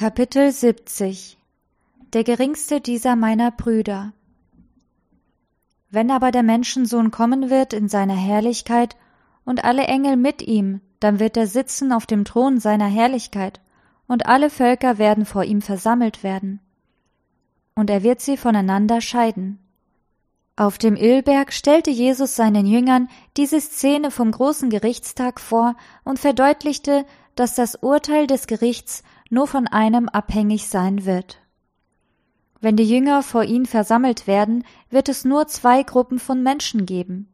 Kapitel 70 Der geringste dieser meiner Brüder Wenn aber der Menschensohn kommen wird in seiner Herrlichkeit und alle Engel mit ihm, dann wird er sitzen auf dem Thron seiner Herrlichkeit, und alle Völker werden vor ihm versammelt werden. Und er wird sie voneinander scheiden. Auf dem Ölberg stellte Jesus seinen Jüngern diese Szene vom großen Gerichtstag vor und verdeutlichte, dass das Urteil des Gerichts nur von einem abhängig sein wird. Wenn die Jünger vor ihn versammelt werden, wird es nur zwei Gruppen von Menschen geben.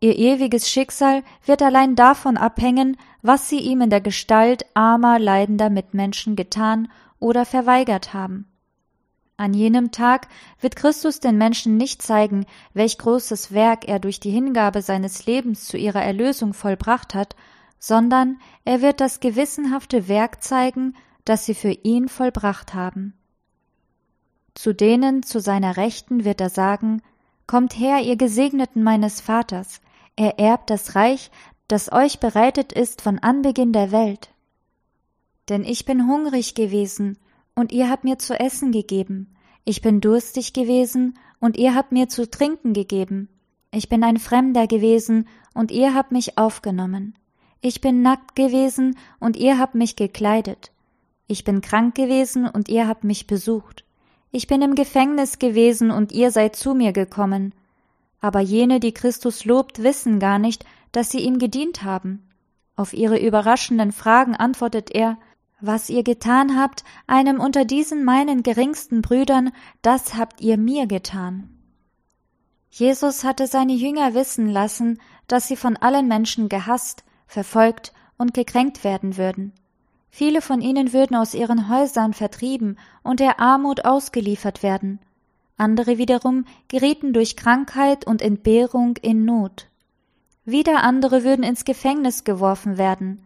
Ihr ewiges Schicksal wird allein davon abhängen, was sie ihm in der Gestalt armer, leidender Mitmenschen getan oder verweigert haben. An jenem Tag wird Christus den Menschen nicht zeigen, welch großes Werk er durch die Hingabe seines Lebens zu ihrer Erlösung vollbracht hat, sondern er wird das gewissenhafte Werk zeigen, das sie für ihn vollbracht haben. Zu denen zu seiner Rechten wird er sagen, Kommt her, ihr Gesegneten meines Vaters, er erbt das Reich, das euch bereitet ist von Anbeginn der Welt. Denn ich bin hungrig gewesen, und ihr habt mir zu essen gegeben, ich bin durstig gewesen, und ihr habt mir zu trinken gegeben, ich bin ein Fremder gewesen, und ihr habt mich aufgenommen. Ich bin nackt gewesen und ihr habt mich gekleidet. Ich bin krank gewesen und ihr habt mich besucht. Ich bin im Gefängnis gewesen und ihr seid zu mir gekommen. Aber jene, die Christus lobt, wissen gar nicht, dass sie ihm gedient haben. Auf ihre überraschenden Fragen antwortet er, was ihr getan habt, einem unter diesen meinen geringsten Brüdern, das habt ihr mir getan. Jesus hatte seine Jünger wissen lassen, dass sie von allen Menschen gehasst, verfolgt und gekränkt werden würden. Viele von ihnen würden aus ihren Häusern vertrieben und der Armut ausgeliefert werden. Andere wiederum gerieten durch Krankheit und Entbehrung in Not. Wieder andere würden ins Gefängnis geworfen werden.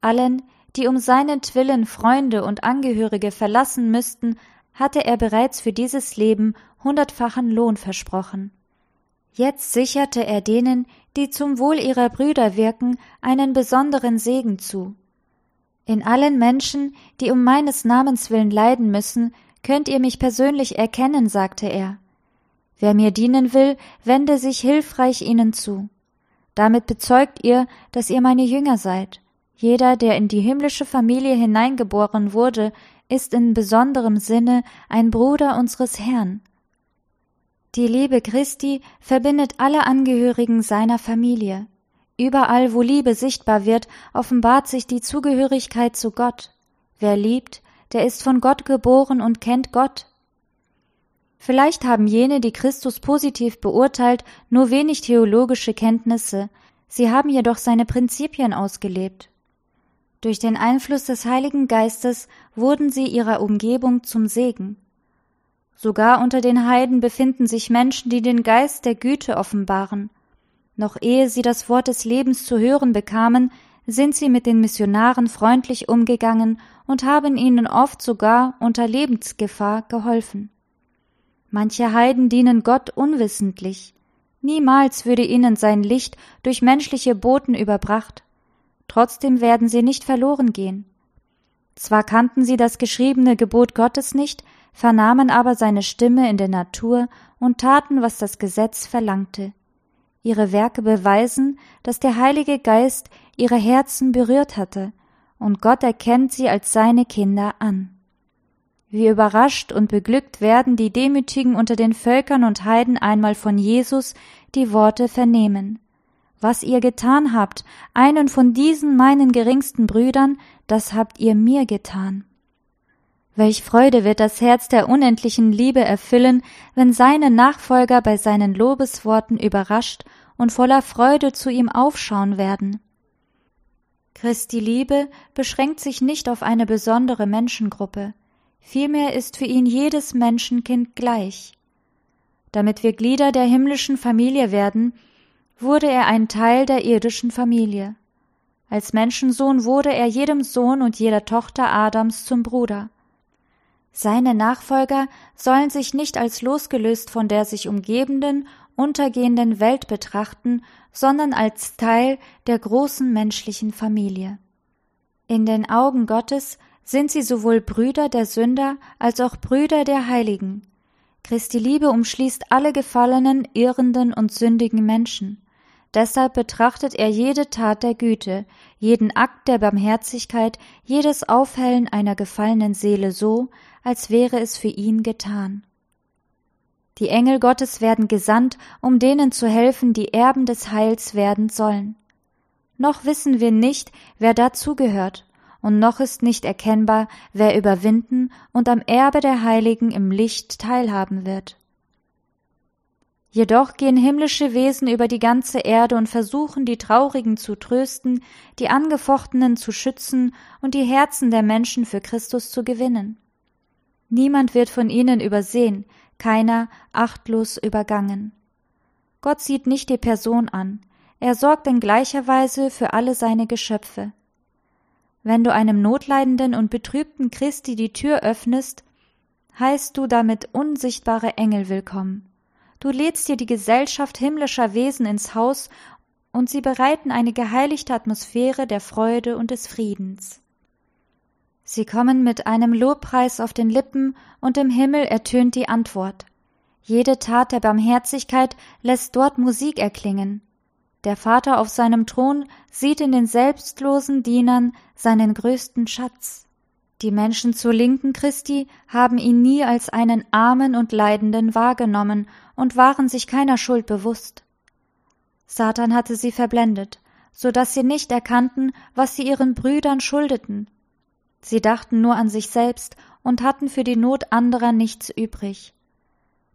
Allen, die um seinetwillen Freunde und Angehörige verlassen müssten, hatte er bereits für dieses Leben hundertfachen Lohn versprochen. Jetzt sicherte er denen, die zum Wohl ihrer Brüder wirken, einen besonderen Segen zu. In allen Menschen, die um meines Namens willen leiden müssen, könnt ihr mich persönlich erkennen, sagte er. Wer mir dienen will, wende sich hilfreich ihnen zu. Damit bezeugt ihr, dass ihr meine Jünger seid. Jeder, der in die himmlische Familie hineingeboren wurde, ist in besonderem Sinne ein Bruder unseres Herrn. Die Liebe Christi verbindet alle Angehörigen seiner Familie. Überall, wo Liebe sichtbar wird, offenbart sich die Zugehörigkeit zu Gott. Wer liebt, der ist von Gott geboren und kennt Gott. Vielleicht haben jene, die Christus positiv beurteilt, nur wenig theologische Kenntnisse, sie haben jedoch seine Prinzipien ausgelebt. Durch den Einfluss des Heiligen Geistes wurden sie ihrer Umgebung zum Segen. Sogar unter den Heiden befinden sich Menschen, die den Geist der Güte offenbaren. Noch ehe sie das Wort des Lebens zu hören bekamen, sind sie mit den Missionaren freundlich umgegangen und haben ihnen oft sogar unter Lebensgefahr geholfen. Manche Heiden dienen Gott unwissentlich. Niemals würde ihnen sein Licht durch menschliche Boten überbracht. Trotzdem werden sie nicht verloren gehen. Zwar kannten sie das geschriebene Gebot Gottes nicht, vernahmen aber seine Stimme in der Natur und taten, was das Gesetz verlangte. Ihre Werke beweisen, dass der Heilige Geist ihre Herzen berührt hatte, und Gott erkennt sie als seine Kinder an. Wie überrascht und beglückt werden die Demütigen unter den Völkern und Heiden einmal von Jesus die Worte vernehmen. Was ihr getan habt, einen von diesen meinen geringsten Brüdern, das habt ihr mir getan. Welch Freude wird das Herz der unendlichen Liebe erfüllen, wenn seine Nachfolger bei seinen Lobesworten überrascht und voller Freude zu ihm aufschauen werden. Christi Liebe beschränkt sich nicht auf eine besondere Menschengruppe, vielmehr ist für ihn jedes Menschenkind gleich. Damit wir Glieder der himmlischen Familie werden, wurde er ein Teil der irdischen Familie. Als Menschensohn wurde er jedem Sohn und jeder Tochter Adams zum Bruder. Seine Nachfolger sollen sich nicht als losgelöst von der sich umgebenden, untergehenden Welt betrachten, sondern als Teil der großen menschlichen Familie. In den Augen Gottes sind sie sowohl Brüder der Sünder als auch Brüder der Heiligen. Christi Liebe umschließt alle gefallenen, irrenden und sündigen Menschen. Deshalb betrachtet er jede Tat der Güte, jeden Akt der Barmherzigkeit, jedes Aufhellen einer gefallenen Seele so, als wäre es für ihn getan. Die Engel Gottes werden gesandt, um denen zu helfen, die Erben des Heils werden sollen. Noch wissen wir nicht, wer dazugehört, und noch ist nicht erkennbar, wer überwinden und am Erbe der Heiligen im Licht teilhaben wird. Jedoch gehen himmlische Wesen über die ganze Erde und versuchen, die Traurigen zu trösten, die Angefochtenen zu schützen und die Herzen der Menschen für Christus zu gewinnen. Niemand wird von ihnen übersehen, keiner achtlos übergangen. Gott sieht nicht die Person an, er sorgt in gleicher Weise für alle seine Geschöpfe. Wenn du einem notleidenden und betrübten Christi die Tür öffnest, heißt du damit unsichtbare Engel willkommen. Du lädst dir die Gesellschaft himmlischer Wesen ins Haus und sie bereiten eine geheiligte Atmosphäre der Freude und des Friedens. Sie kommen mit einem Lobpreis auf den Lippen und im Himmel ertönt die Antwort. Jede Tat der Barmherzigkeit lässt dort Musik erklingen. Der Vater auf seinem Thron sieht in den selbstlosen Dienern seinen größten Schatz. Die Menschen zur Linken Christi haben ihn nie als einen Armen und Leidenden wahrgenommen und waren sich keiner Schuld bewusst. Satan hatte sie verblendet, so dass sie nicht erkannten, was sie ihren Brüdern schuldeten. Sie dachten nur an sich selbst und hatten für die Not anderer nichts übrig.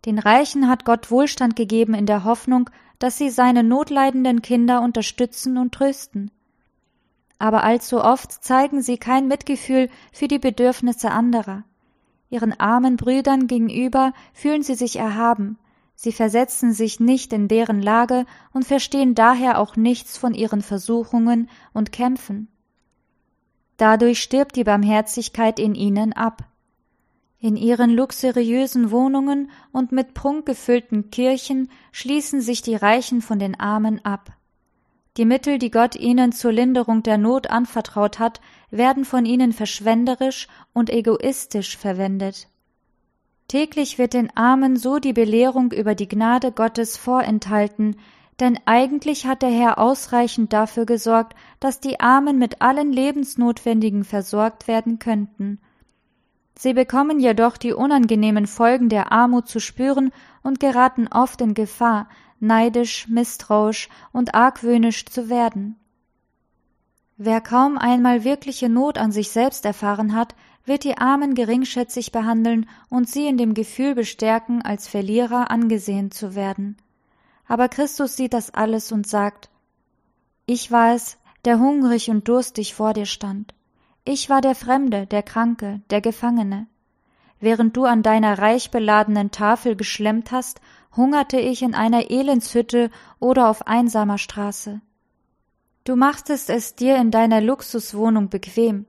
Den Reichen hat Gott Wohlstand gegeben in der Hoffnung, dass sie seine notleidenden Kinder unterstützen und trösten. Aber allzu oft zeigen sie kein Mitgefühl für die Bedürfnisse anderer. Ihren armen Brüdern gegenüber fühlen sie sich erhaben, Sie versetzen sich nicht in deren Lage und verstehen daher auch nichts von ihren Versuchungen und Kämpfen. Dadurch stirbt die Barmherzigkeit in ihnen ab. In ihren luxuriösen Wohnungen und mit Prunk gefüllten Kirchen schließen sich die Reichen von den Armen ab. Die Mittel, die Gott ihnen zur Linderung der Not anvertraut hat, werden von ihnen verschwenderisch und egoistisch verwendet. Täglich wird den Armen so die Belehrung über die Gnade Gottes vorenthalten, denn eigentlich hat der Herr ausreichend dafür gesorgt, dass die Armen mit allen Lebensnotwendigen versorgt werden könnten. Sie bekommen jedoch die unangenehmen Folgen der Armut zu spüren und geraten oft in Gefahr, neidisch, misstrauisch und argwöhnisch zu werden. Wer kaum einmal wirkliche Not an sich selbst erfahren hat, wird die Armen geringschätzig behandeln und sie in dem Gefühl bestärken, als Verlierer angesehen zu werden. Aber Christus sieht das alles und sagt Ich war es, der hungrig und durstig vor dir stand. Ich war der Fremde, der Kranke, der Gefangene. Während du an deiner reich beladenen Tafel geschlemmt hast, hungerte ich in einer Elendshütte oder auf einsamer Straße. Du machtest es dir in deiner Luxuswohnung bequem,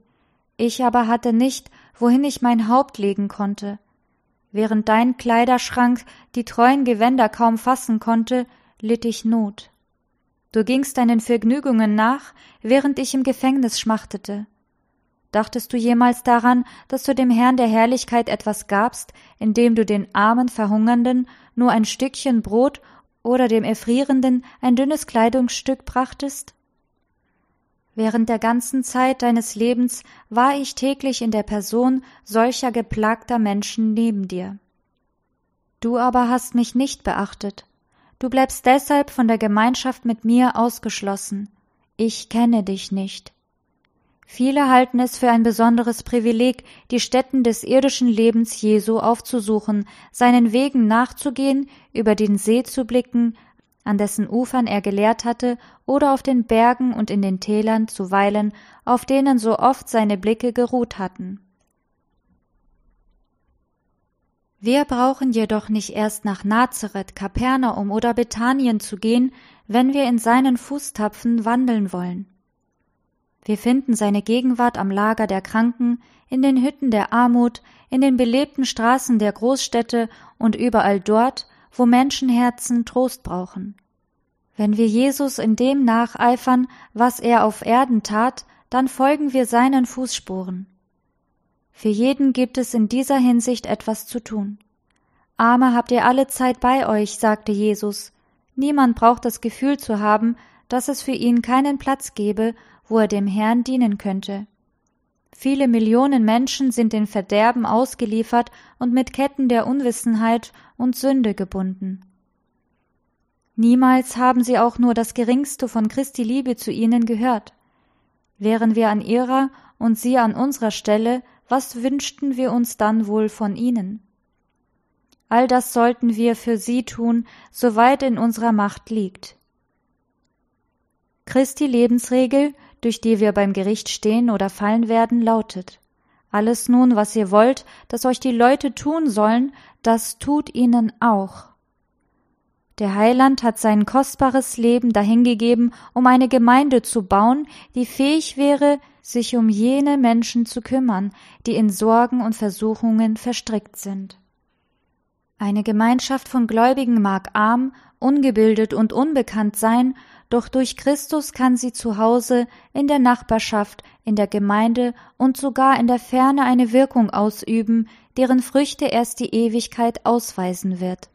ich aber hatte nicht, wohin ich mein Haupt legen konnte. Während dein Kleiderschrank die treuen Gewänder kaum fassen konnte, litt ich Not. Du gingst deinen Vergnügungen nach, während ich im Gefängnis schmachtete. Dachtest du jemals daran, dass du dem Herrn der Herrlichkeit etwas gabst, indem du den armen Verhungernden nur ein Stückchen Brot oder dem Erfrierenden ein dünnes Kleidungsstück brachtest? Während der ganzen Zeit deines Lebens war ich täglich in der Person solcher geplagter Menschen neben dir. Du aber hast mich nicht beachtet. Du bleibst deshalb von der Gemeinschaft mit mir ausgeschlossen. Ich kenne dich nicht. Viele halten es für ein besonderes Privileg, die Stätten des irdischen Lebens Jesu aufzusuchen, seinen Wegen nachzugehen, über den See zu blicken, an dessen Ufern er gelehrt hatte, oder auf den Bergen und in den Tälern zu weilen, auf denen so oft seine Blicke geruht hatten. Wir brauchen jedoch nicht erst nach Nazareth, Kapernaum oder Bethanien zu gehen, wenn wir in seinen Fußtapfen wandeln wollen. Wir finden seine Gegenwart am Lager der Kranken, in den Hütten der Armut, in den belebten Straßen der Großstädte und überall dort, wo Menschenherzen Trost brauchen. Wenn wir Jesus in dem nacheifern, was er auf Erden tat, dann folgen wir seinen Fußspuren. Für jeden gibt es in dieser Hinsicht etwas zu tun. Arme habt ihr alle Zeit bei euch, sagte Jesus. Niemand braucht das Gefühl zu haben, dass es für ihn keinen Platz gebe, wo er dem Herrn dienen könnte. Viele Millionen Menschen sind den Verderben ausgeliefert und mit Ketten der Unwissenheit und Sünde gebunden. Niemals haben sie auch nur das geringste von Christi Liebe zu ihnen gehört. Wären wir an ihrer und sie an unserer Stelle, was wünschten wir uns dann wohl von ihnen? All das sollten wir für sie tun, soweit in unserer Macht liegt. Christi Lebensregel, durch die wir beim Gericht stehen oder fallen werden, lautet Alles nun, was ihr wollt, dass euch die Leute tun sollen, das tut ihnen auch. Der Heiland hat sein kostbares Leben dahingegeben, um eine Gemeinde zu bauen, die fähig wäre, sich um jene Menschen zu kümmern, die in Sorgen und Versuchungen verstrickt sind. Eine Gemeinschaft von Gläubigen mag arm, ungebildet und unbekannt sein, doch durch Christus kann sie zu Hause, in der Nachbarschaft, in der Gemeinde und sogar in der Ferne eine Wirkung ausüben, deren Früchte erst die Ewigkeit ausweisen wird.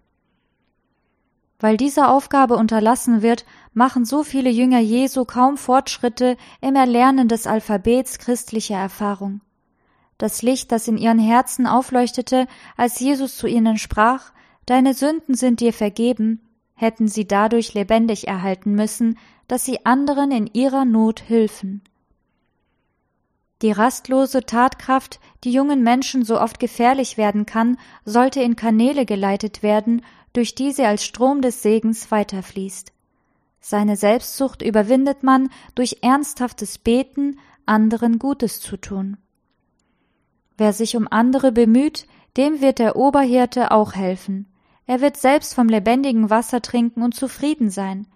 Weil diese Aufgabe unterlassen wird, machen so viele Jünger Jesu kaum Fortschritte im Erlernen des Alphabets christlicher Erfahrung. Das Licht, das in ihren Herzen aufleuchtete, als Jesus zu ihnen sprach, Deine Sünden sind dir vergeben, hätten sie dadurch lebendig erhalten müssen, dass sie anderen in ihrer Not hilfen. Die rastlose Tatkraft, die jungen Menschen so oft gefährlich werden kann, sollte in Kanäle geleitet werden, durch die sie als Strom des Segens weiterfließt. Seine Selbstsucht überwindet man durch ernsthaftes Beten, anderen Gutes zu tun. Wer sich um andere bemüht, dem wird der Oberhirte auch helfen. Er wird selbst vom lebendigen Wasser trinken und zufrieden sein.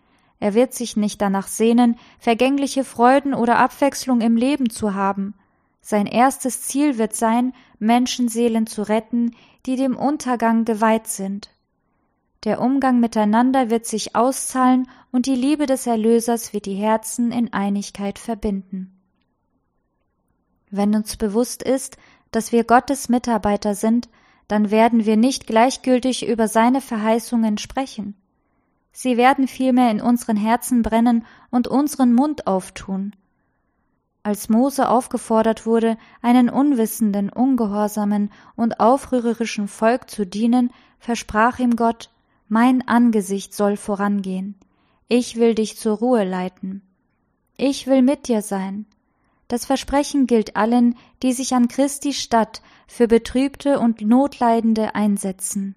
Er wird sich nicht danach sehnen, vergängliche Freuden oder Abwechslung im Leben zu haben. Sein erstes Ziel wird sein, Menschenseelen zu retten, die dem Untergang geweiht sind. Der Umgang miteinander wird sich auszahlen und die Liebe des Erlösers wird die Herzen in Einigkeit verbinden. Wenn uns bewusst ist, dass wir Gottes Mitarbeiter sind, dann werden wir nicht gleichgültig über seine Verheißungen sprechen. Sie werden vielmehr in unseren Herzen brennen und unseren Mund auftun. Als Mose aufgefordert wurde, einen unwissenden, ungehorsamen und aufrührerischen Volk zu dienen, versprach ihm Gott, mein Angesicht soll vorangehen. Ich will dich zur Ruhe leiten. Ich will mit dir sein. Das Versprechen gilt allen, die sich an Christi Stadt für Betrübte und Notleidende einsetzen.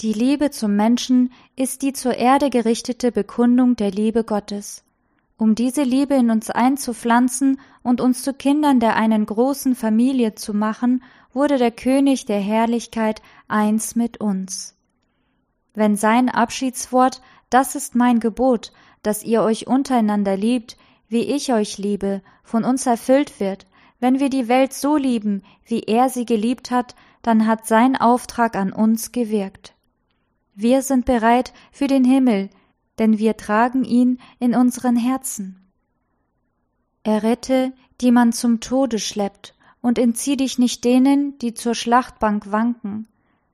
Die Liebe zum Menschen ist die zur Erde gerichtete Bekundung der Liebe Gottes. Um diese Liebe in uns einzupflanzen und uns zu Kindern der einen großen Familie zu machen, wurde der König der Herrlichkeit eins mit uns. Wenn sein Abschiedswort, das ist mein Gebot, dass ihr euch untereinander liebt, wie ich euch liebe, von uns erfüllt wird, wenn wir die Welt so lieben, wie er sie geliebt hat, dann hat sein Auftrag an uns gewirkt. Wir sind bereit für den Himmel, denn wir tragen ihn in unseren Herzen. Errette, die man zum Tode schleppt, und entzieh dich nicht denen, die zur Schlachtbank wanken.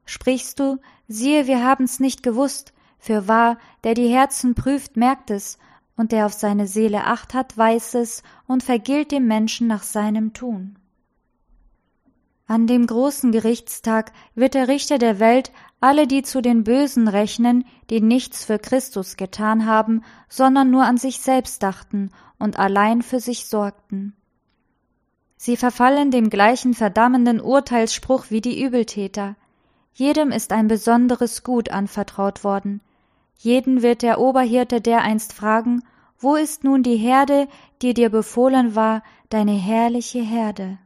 Sprichst du, siehe, wir haben's nicht gewusst, für wahr, der die Herzen prüft, merkt es, und der auf seine Seele acht hat, weiß es und vergilt dem Menschen nach seinem Tun. An dem großen Gerichtstag wird der Richter der Welt alle die zu den Bösen rechnen, die nichts für Christus getan haben, sondern nur an sich selbst dachten und allein für sich sorgten. Sie verfallen dem gleichen verdammenden Urteilsspruch wie die Übeltäter, jedem ist ein besonderes Gut anvertraut worden. Jeden wird der Oberhirte dereinst fragen, wo ist nun die Herde, die dir befohlen war, deine herrliche Herde?